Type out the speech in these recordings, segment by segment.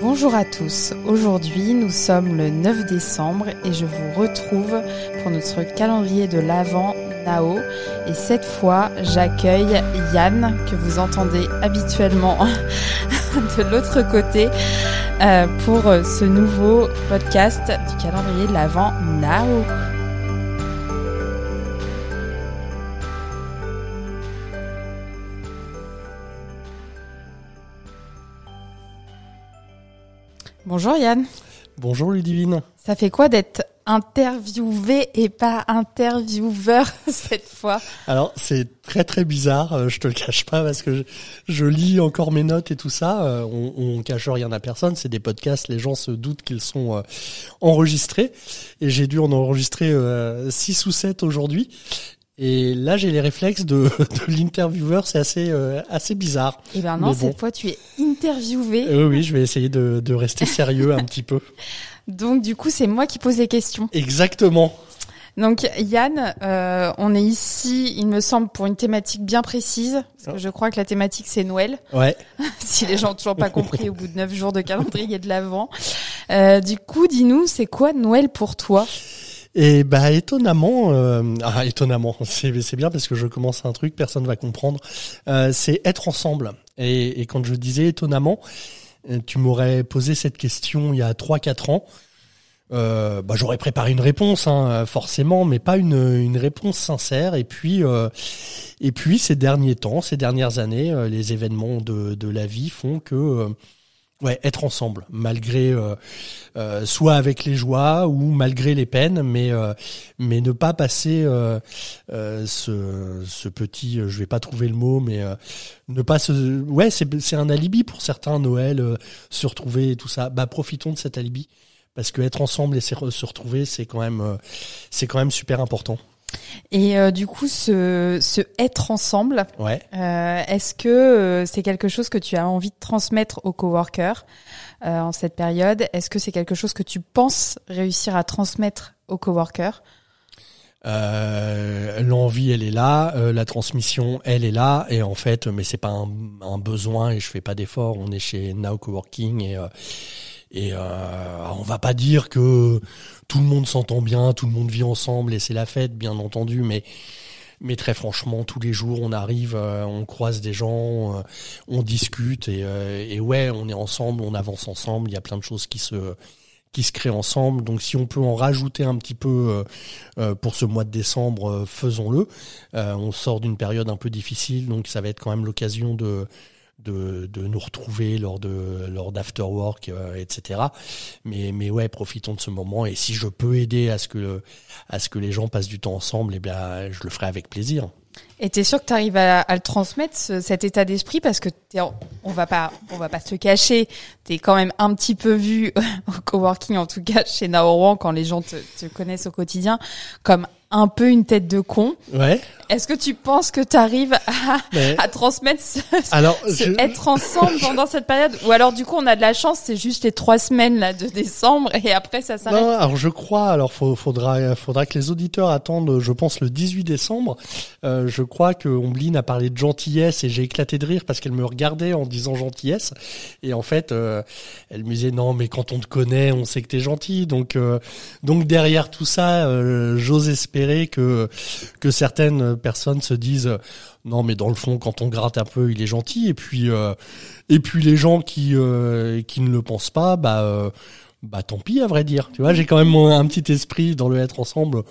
Bonjour à tous, aujourd'hui nous sommes le 9 décembre et je vous retrouve pour notre calendrier de l'Avent Nao et cette fois j'accueille Yann que vous entendez habituellement de l'autre côté euh, pour ce nouveau podcast du calendrier de l'Avent Nao. Bonjour Yann. Bonjour Ludivine. Ça fait quoi d'être interviewé et pas intervieweur cette fois? Alors c'est très très bizarre, euh, je te le cache pas parce que je, lis encore mes notes et tout ça. Euh, on, on cache rien à personne, c'est des podcasts, les gens se doutent qu'ils sont euh, enregistrés et j'ai dû en enregistrer 6 ou 7 aujourd'hui. Et là, j'ai les réflexes de, de l'intervieweur, c'est assez euh, assez bizarre. Eh ben non, cette fois tu es interviewé. Euh, oui, je vais essayer de, de rester sérieux un petit peu. Donc du coup, c'est moi qui pose les questions. Exactement. Donc Yann, euh, on est ici, il me semble, pour une thématique bien précise. Parce que je crois que la thématique c'est Noël. Ouais. si les gens ont toujours pas compris au bout de neuf jours de calendrier de l'avant. Euh, du coup, dis-nous, c'est quoi Noël pour toi? Et bah étonnamment, euh, ah, étonnamment, c'est bien parce que je commence un truc, personne va comprendre. Euh, c'est être ensemble. Et, et, quand je disais étonnamment, euh, tu m'aurais posé cette question il y a trois quatre ans. Euh, bah, j'aurais préparé une réponse, hein, forcément, mais pas une, une réponse sincère. Et puis, euh, et puis ces derniers temps, ces dernières années, euh, les événements de, de la vie font que Ouais, être ensemble, malgré euh, euh, soit avec les joies ou malgré les peines, mais euh, mais ne pas passer euh, euh, ce, ce petit, je vais pas trouver le mot, mais ne pas se, ouais, c'est c'est un alibi pour certains Noël, se retrouver et tout ça. Bah profitons de cet alibi parce que être ensemble et se retrouver, c'est quand même c'est quand même super important. Et euh, du coup, ce, ce être ensemble, ouais. euh, est-ce que euh, c'est quelque chose que tu as envie de transmettre aux coworkers euh, en cette période? Est-ce que c'est quelque chose que tu penses réussir à transmettre aux coworkers? Euh, l'envie elle est là, euh, la transmission elle est là et en fait mais c'est pas un, un, besoin et je fais pas d'effort. On est chez Now Coworking et euh, et euh, on va pas dire que tout le monde s'entend bien, tout le monde vit ensemble et c'est la fête, bien entendu, mais mais très franchement, tous les jours, on arrive, euh, on croise des gens, euh, on discute et, euh, et ouais, on est ensemble, on avance ensemble. Il y a plein de choses qui se qui se créent ensemble. Donc, si on peut en rajouter un petit peu pour ce mois de décembre, faisons-le. on sort d'une période un peu difficile, donc ça va être quand même l'occasion de de, de nous retrouver lors de lors d'afterwork, euh, etc. Mais mais ouais, profitons de ce moment et si je peux aider à ce que à ce que les gens passent du temps ensemble, eh bien je le ferai avec plaisir. Et t'es sûr que tu arrives à, à, le transmettre cet état d'esprit? Parce que on va pas on va pas se cacher, t'es quand même un petit peu vu au coworking en tout cas chez Naoran quand les gens te, te connaissent au quotidien comme un peu une tête de con. Ouais. Est-ce que tu penses que tu arrives à, à, transmettre ce, alors, être ensemble pendant cette période? Ou alors du coup on a de la chance c'est juste les trois semaines là de décembre et après ça s'arrête? Non, alors je crois alors faudra faudra que les auditeurs attendent je pense le 18 décembre. Euh, je crois que Ombline a parlé de gentillesse et j'ai éclaté de rire parce qu'elle me regardait en disant gentillesse et en fait euh, elle me disait non mais quand on te connaît on sait que t'es gentil donc euh, donc derrière tout ça j'ose espérer que certaines personnes se disent non mais dans le fond quand on gratte un peu il est gentil. Et puis euh, et puis les gens qui euh, qui ne le pensent pas bah euh, bah tant pis à vrai dire. Tu vois j'ai quand même un petit esprit dans le être ensemble.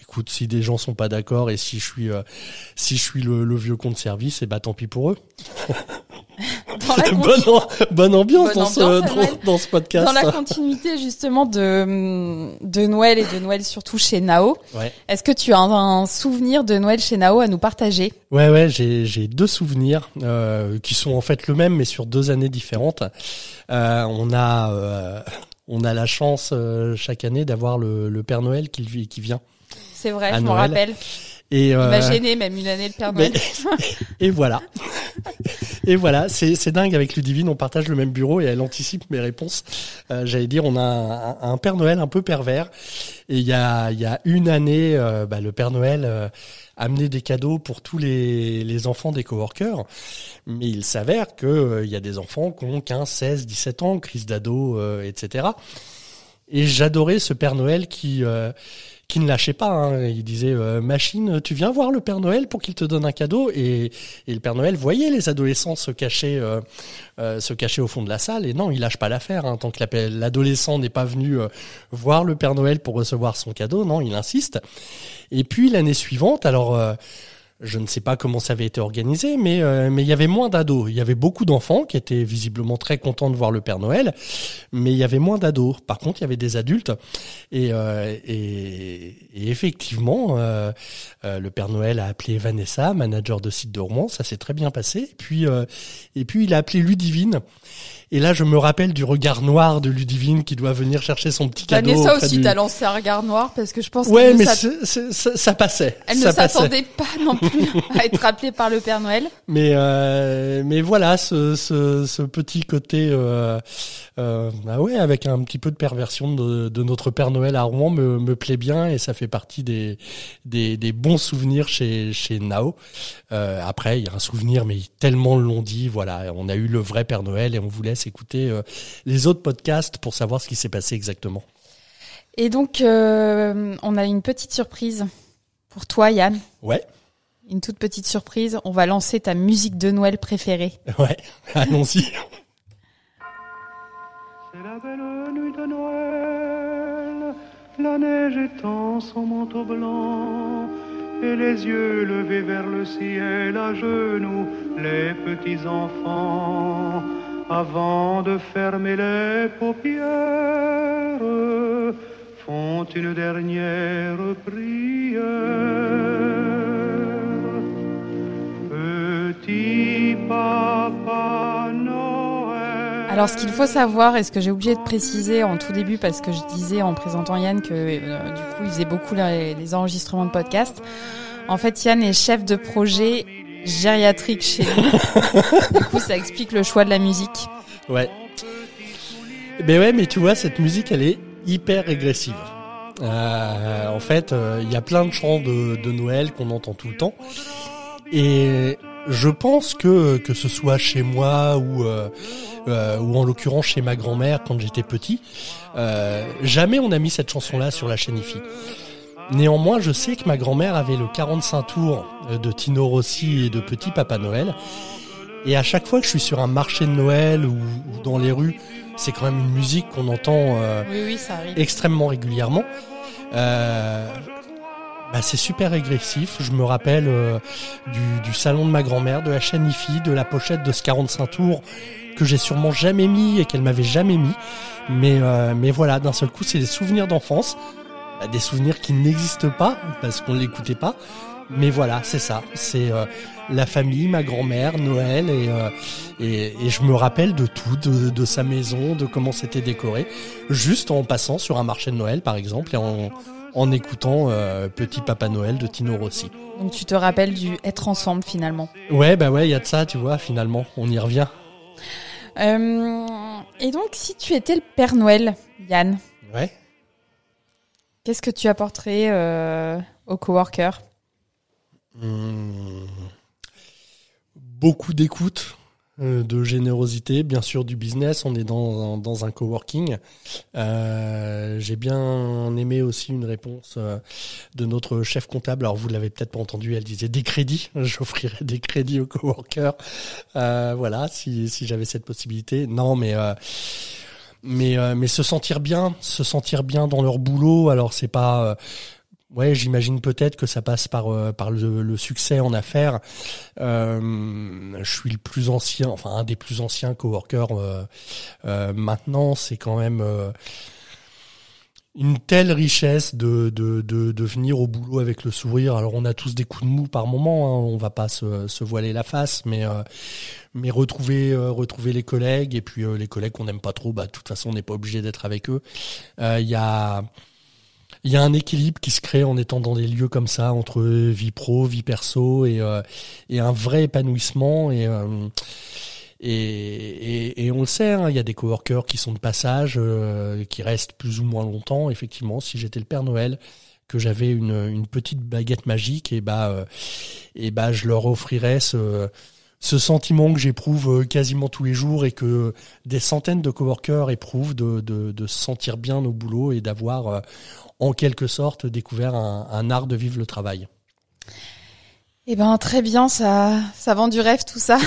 Écoute si des gens sont pas d'accord et si je suis si je suis le, le vieux con de service et bah tant pis pour eux bonne, bonne, ambiance, dans, ce, dans, ce, podcast. Dans la continuité justement de, de Noël et de Noël surtout chez Nao. Ouais. Est-ce que tu as un, souvenir de Noël chez Nao à nous partager? Ouais, ouais, j'ai deux souvenirs euh, qui sont en fait le même mais sur deux années différentes. Euh, on a euh, on a la chance euh, chaque année d'avoir le, le, Père Noël qui, qui vient. C'est vrai, je m'en rappelle. Et euh, Il m'a gêné même une année le Père Noël. et voilà. et voilà, c'est c'est dingue avec Ludivine, on partage le même bureau et elle anticipe mes réponses. Euh, J'allais dire, on a un, un, Père Noël un peu pervers. Et il y a il y a une année, euh, bah, le Père Noël euh, amenait des cadeaux pour tous les les enfants des coworkers. Mais il s'avère que euh, il y a des enfants qui ont 15, 16, 17 ans, crise d'ado, etc. Et j'adorais ce Père Noël qui qui ne lâchait pas. Hein. Il disait euh, machine, tu viens voir le Père Noël pour qu'il te donne un cadeau. Et, le Père Noël voyait les adolescents se cacher, euh, euh, se cacher au fond de la salle. Et non, il lâche pas l'affaire. Hein. Tant que l'adolescent n'est pas venu voir le Père Noël pour recevoir son cadeau, non, il insiste. Et puis l'année suivante, alors je ne sais pas comment ça avait été organisé, mais euh, mais il y avait moins d'ados. Il y avait beaucoup d'enfants qui étaient visiblement très contents de voir le Père Noël, mais il y avait moins d'ados. Par contre, il y avait des adultes, et euh, et, et, effectivement, euh, le Père Noël a appelé Vanessa, manager de site de Rouen. Ça s'est très bien passé. Et puis et puis il a appelé Ludivine. Et là, je me rappelle du regard noir de Ludivine qui doit venir chercher son petit cadeau. Vanessa aussi, t'as lancé un regard noir parce que je pense ouais, mais ça... ça passait. Elle ne s'attendait pas non plus à être appelée par le Père Noël. Mais euh, mais voilà, ce, ce, ce petit côté, euh, euh, ah ouais, avec un petit peu de perversion de, de notre Père Noël à Rouen me, me plaît bien et ça fait partie des des, des bons souvenirs chez chez Nao. Euh, après, il y a un souvenir, mais tellement l'ont dit. Voilà, on a eu le vrai Père Noël et on voulait écouter euh, les autres podcasts pour savoir ce qui s'est passé exactement. Et donc, euh, on a une petite surprise pour toi, Yann. Ouais. Une toute petite surprise. On va lancer ta musique de Noël préférée. Ouais, allons-y. C'est la belle nuit de Noël, la neige étend son manteau blanc et les yeux levés vers le ciel à genoux, les petits enfants avant de fermer les paupières, font une dernière prière. Petit papa Noël. Alors, ce qu'il faut savoir, et ce que j'ai oublié de préciser en tout début, parce que je disais en présentant Yann que euh, du coup, il faisait beaucoup les, les enregistrements de podcast. En fait, Yann est chef de projet gériatrique chez nous. du coup, ça explique le choix de la musique. Ouais. Mais ouais, mais tu vois, cette musique, elle est hyper régressive. Euh, en fait, euh, il y a plein de chants de, de Noël qu'on entend tout le temps. Et je pense que que ce soit chez moi ou euh, euh ou en l'occurrence chez ma grand-mère quand j'étais petit, euh, jamais on a mis cette chanson-là sur la chaîne IFI. Néanmoins, je sais que ma grand-mère avait le 45 tours de Tino Rossi et de Petit Papa Noël. Et à chaque fois que je suis sur un marché de Noël ou, ou dans les rues, c'est quand même une musique qu'on entend euh, oui, oui, ça arrive. extrêmement régulièrement. Bah, c'est super régressif. Je me rappelle euh, du, salon de ma grand-mère, de la chaîne IFI, de la pochette de ce 45 tours que j'ai sûrement jamais mis et qu'elle m'avait jamais mis. Mais, euh, mais voilà, d'un seul coup, c'est des souvenirs d'enfance bah, des souvenirs qui n'existent pas parce qu'on l'écoutait pas. Mais voilà, c'est ça. C'est euh, la famille, ma grand-mère, Noël, et, euh, et, et je me rappelle de tout, de, de sa maison, de comment c'était décoré, juste en passant sur un marché de Noël, par exemple, et en, en écoutant euh, Petit Papa Noël de Tino Rossi. Donc tu te rappelles du être ensemble finalement. Ouais, bah ouais, il y a de ça, tu vois. Finalement, on y revient. Euh, et donc, si tu étais le Père Noël, Yann. Ouais. Qu'est-ce que tu apporterais euh, aux coworkers mmh. Beaucoup d'écoute, euh, de générosité, bien sûr du business. On est dans, un coworking. Euh, J'ai bien aimé aussi une réponse euh, de notre chef comptable. Alors vous l'avez peut-être pas entendu, elle disait des crédits. J'offrirais des crédits aux coworkers. Voilà, si, si j'avais cette possibilité. Non, mais mais mais se sentir bien, se sentir bien dans leur boulot. Alors c'est pas Ouais, j'imagine peut-être que ça passe par euh, par le, succès en affaires. Euh, je suis le plus ancien, enfin un des plus anciens coworkers euh, maintenant. C'est quand même une telle richesse de, de, de, venir au boulot avec le sourire. Alors on a tous des coups de mou par moment, hein, on va pas se, se voiler la face, mais mais retrouver retrouver les collègues et puis les collègues qu'on n'aime pas trop, bah de toute façon on n'est pas obligé d'être avec eux. Il y a il y a un équilibre qui se crée en étant dans des lieux comme ça entre vie pro, vie perso et, euh, un vrai épanouissement et euh, et, et, on le sait, hein, il y a des coworkers qui sont de passage, euh, qui restent plus ou moins longtemps. Effectivement, si j'étais le Père Noël, que j'avais une, une petite baguette magique, et bah, et bah, je leur offrirais ce, ce sentiment que j'éprouve quasiment tous les jours et que des centaines de coworkers éprouvent de, de, de se sentir bien au boulot et d'avoir en quelque sorte découvert un, art de vivre le travail. Eh ben très bien, ça ça vend du rêve tout ça.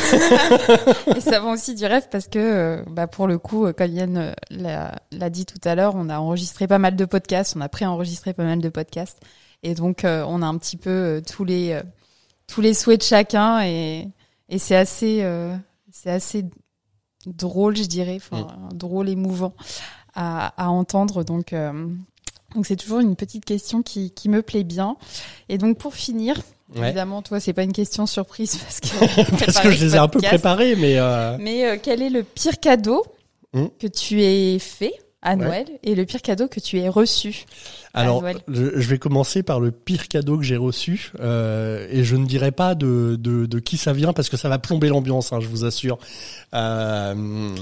et ça vend aussi du rêve parce que euh, bah pour le coup, comme Yann euh, l'a dit tout à l'heure, on a enregistré pas mal de podcasts, on a pré-enregistré pas mal de podcasts et donc euh, on a un petit peu tous les tous les souhaits de chacun et et c'est assez c'est assez drôle, je dirais, enfin drôle émouvant à, à entendre donc donc c'est toujours une petite question qui, qui me plaît bien. Et donc pour finir, évidemment, toi c'est pas une question surprise parce que parce que je les ai un peu préparés, mais euh... mais euh, quel est le pire cadeau hmm. que tu aies fait à Noël et le pire cadeau que tu aies reçu Alors, je, vais commencer par le pire cadeau que j'ai reçu euh, et je ne dirai pas de, de, de, qui ça vient parce que ça va plomber l'ambiance, hein, je vous assure. Euh,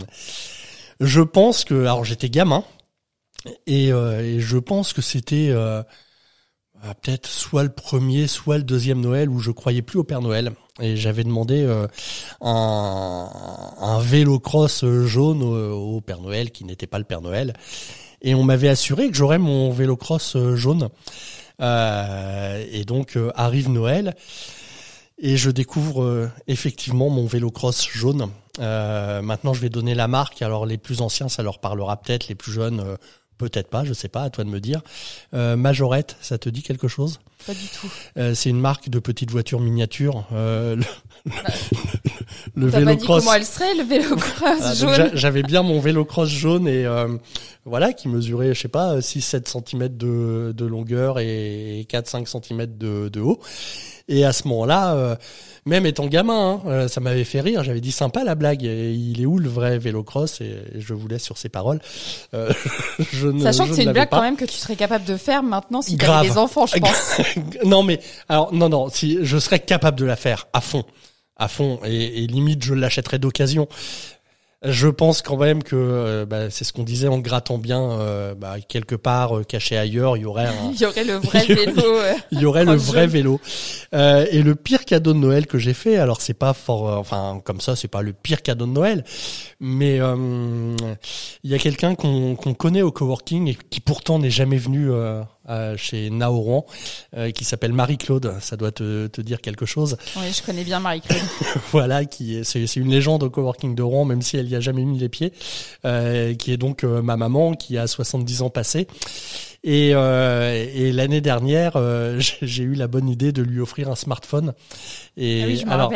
je pense que alors j'étais gamin et, euh, et, je pense que c'était euh, peut-être soit le premier, soit le deuxième Noël où je croyais plus au Père Noël. Et j'avais demandé un, un vélo cross jaune au, Père Noël qui n'était pas le Père Noël. Et on m'avait assuré que j'aurais mon vélo cross jaune. et donc arrive Noël. Et je découvre effectivement mon vélo cross jaune. maintenant, je vais donner la marque. Alors, les plus anciens, ça leur parlera peut-être. Les plus jeunes, Peut-être pas, je sais pas, à toi de me dire. Euh, Majorette, ça te dit quelque chose? Pas du tout. Euh, c'est une marque de petites voitures miniatures. Euh, le, le vélo cross. comment elle serait le vélo cross ah, jaune J'avais bien mon vélo cross jaune et euh, voilà qui mesurait, je sais pas, 6-7 cm de, de longueur et 4-5 cm de, de haut. Et à ce moment-là, euh, même étant gamin, hein, euh, ça m'avait fait rire. J'avais dit sympa la blague. Et il est où le vrai vélocross? Et je vous laisse sur ces paroles. Euh, je ne, Sachant que c'est une blague quand même que tu serais capable de faire maintenant si tu avais des enfants, je pense. non mais alors non non, si je serais capable de la faire à fond à fond et, et limite je l'achèterais d'occasion je pense quand même que euh, bah, c'est ce qu'on disait en grattant bien euh, bah, quelque part euh, caché ailleurs, il y aurait un... il y aurait le vrai vélo. il y aurait le vrai vélo. et le pire cadeau de Noël que j'ai fait, alors c'est pas fort, enfin comme ça, c'est pas le pire cadeau de Noël, mais il y a quelqu'un qu'on connaît au coworking et qui pourtant n'est jamais venu euh, chez Naoran, euh, qui s'appelle Marie-Claude. Ça doit te, te, dire quelque chose. Oui, je connais bien Marie-Claude. voilà, qui est, c'est, une légende au coworking de Rouen, même si elle y a jamais mis les pieds. Euh, qui est donc euh, ma maman, qui a 70 ans passés. Et, euh, et l'année dernière, euh, j'ai eu la bonne idée de lui offrir un smartphone. Et ah oui, je alors,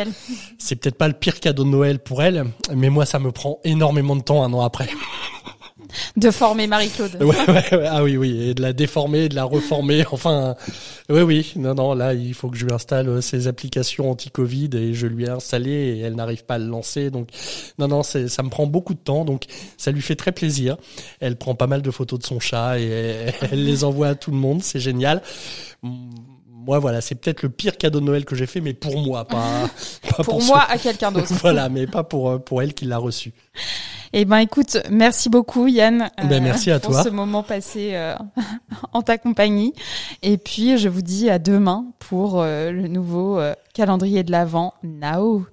c'est peut-être pas le pire cadeau de Noël pour elle, mais moi, ça me prend énormément de temps un an après de former Marie-Claude. Ah oui, oui, et de la déformer, de la reformer. Enfin, oui, oui. Non, non, là, il faut que je lui installe ses applications anti-Covid et je lui ai installé et elle n'arrive pas à le lancer. Donc, non, non, ça me prend beaucoup de temps. Donc, ça lui fait très plaisir. Elle prend pas mal de photos de son chat et elle les envoie à tout le monde. C'est génial moi voilà, c'est peut-être le pire cadeau de Noël que j'ai fait, mais pour moi, pas, pas pour, moi à quelqu'un d'autre. voilà, mais pas pour euh, pour elle qui l'a reçu. Eh ben écoute, merci beaucoup Yann. Ben, merci à pour toi. ce moment passé euh, en ta compagnie. Et puis je vous dis à demain pour euh, le nouveau calendrier de l'Avent. Now.